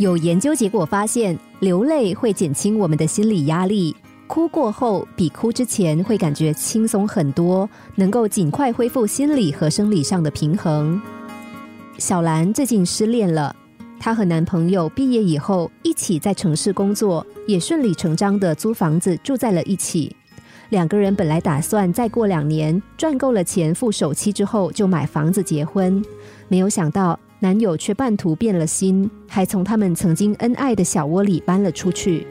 有研究结果发现，流泪会减轻我们的心理压力，哭过后比哭之前会感觉轻松很多，能够尽快恢复心理和生理上的平衡。小兰最近失恋了，她和男朋友毕业以后一起在城市工作，也顺理成章的租房子住在了一起。两个人本来打算再过两年赚够了钱付首期之后就买房子结婚，没有想到。男友却半途变了心，还从他们曾经恩爱的小窝里搬了出去。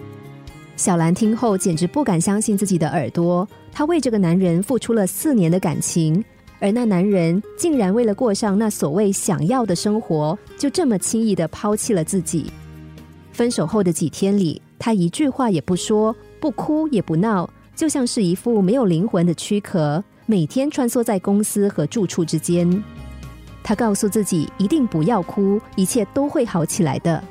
小兰听后简直不敢相信自己的耳朵，她为这个男人付出了四年的感情，而那男人竟然为了过上那所谓想要的生活，就这么轻易的抛弃了自己。分手后的几天里，他一句话也不说，不哭也不闹，就像是一副没有灵魂的躯壳，每天穿梭在公司和住处之间。他告诉自己一定不要哭，一切都会好起来的。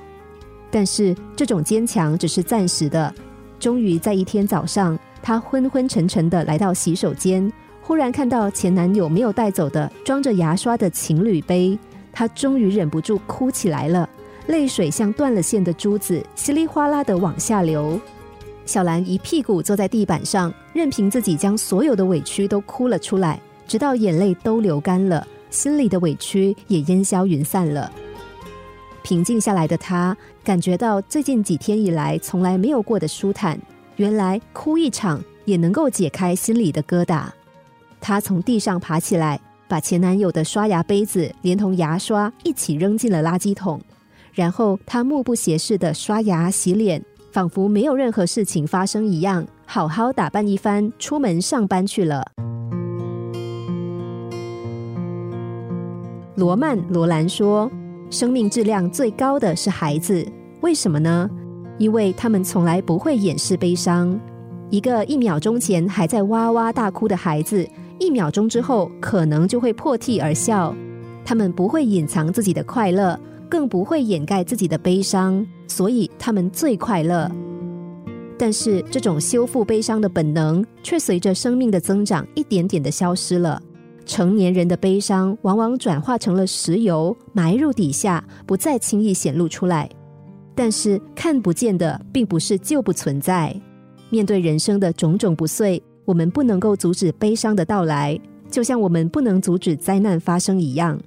但是这种坚强只是暂时的。终于在一天早上，他昏昏沉沉的来到洗手间，忽然看到前男友没有带走的装着牙刷的情侣杯，他终于忍不住哭起来了，泪水像断了线的珠子，稀里哗啦的往下流。小兰一屁股坐在地板上，任凭自己将所有的委屈都哭了出来，直到眼泪都流干了。心里的委屈也烟消云散了。平静下来的他，感觉到最近几天以来从来没有过的舒坦。原来哭一场也能够解开心里的疙瘩。他从地上爬起来，把前男友的刷牙杯子连同牙刷一起扔进了垃圾桶。然后他目不斜视的刷牙洗脸，仿佛没有任何事情发生一样，好好打扮一番，出门上班去了。罗曼·罗兰说：“生命质量最高的是孩子，为什么呢？因为他们从来不会掩饰悲伤。一个一秒钟前还在哇哇大哭的孩子，一秒钟之后可能就会破涕而笑。他们不会隐藏自己的快乐，更不会掩盖自己的悲伤，所以他们最快乐。但是，这种修复悲伤的本能，却随着生命的增长，一点点的消失了。”成年人的悲伤往往转化成了石油，埋入底下，不再轻易显露出来。但是看不见的，并不是就不存在。面对人生的种种不遂，我们不能够阻止悲伤的到来，就像我们不能阻止灾难发生一样。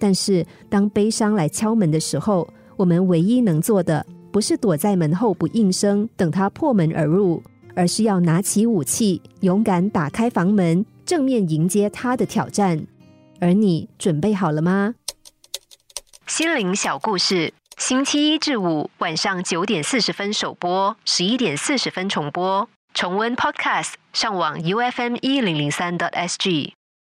但是当悲伤来敲门的时候，我们唯一能做的，不是躲在门后不应声，等他破门而入，而是要拿起武器，勇敢打开房门。正面迎接他的挑战，而你准备好了吗？心灵小故事，星期一至五晚上九点四十分首播，十一点四十分重播。重温 Podcast，上网 U F M 一零零三 t S G。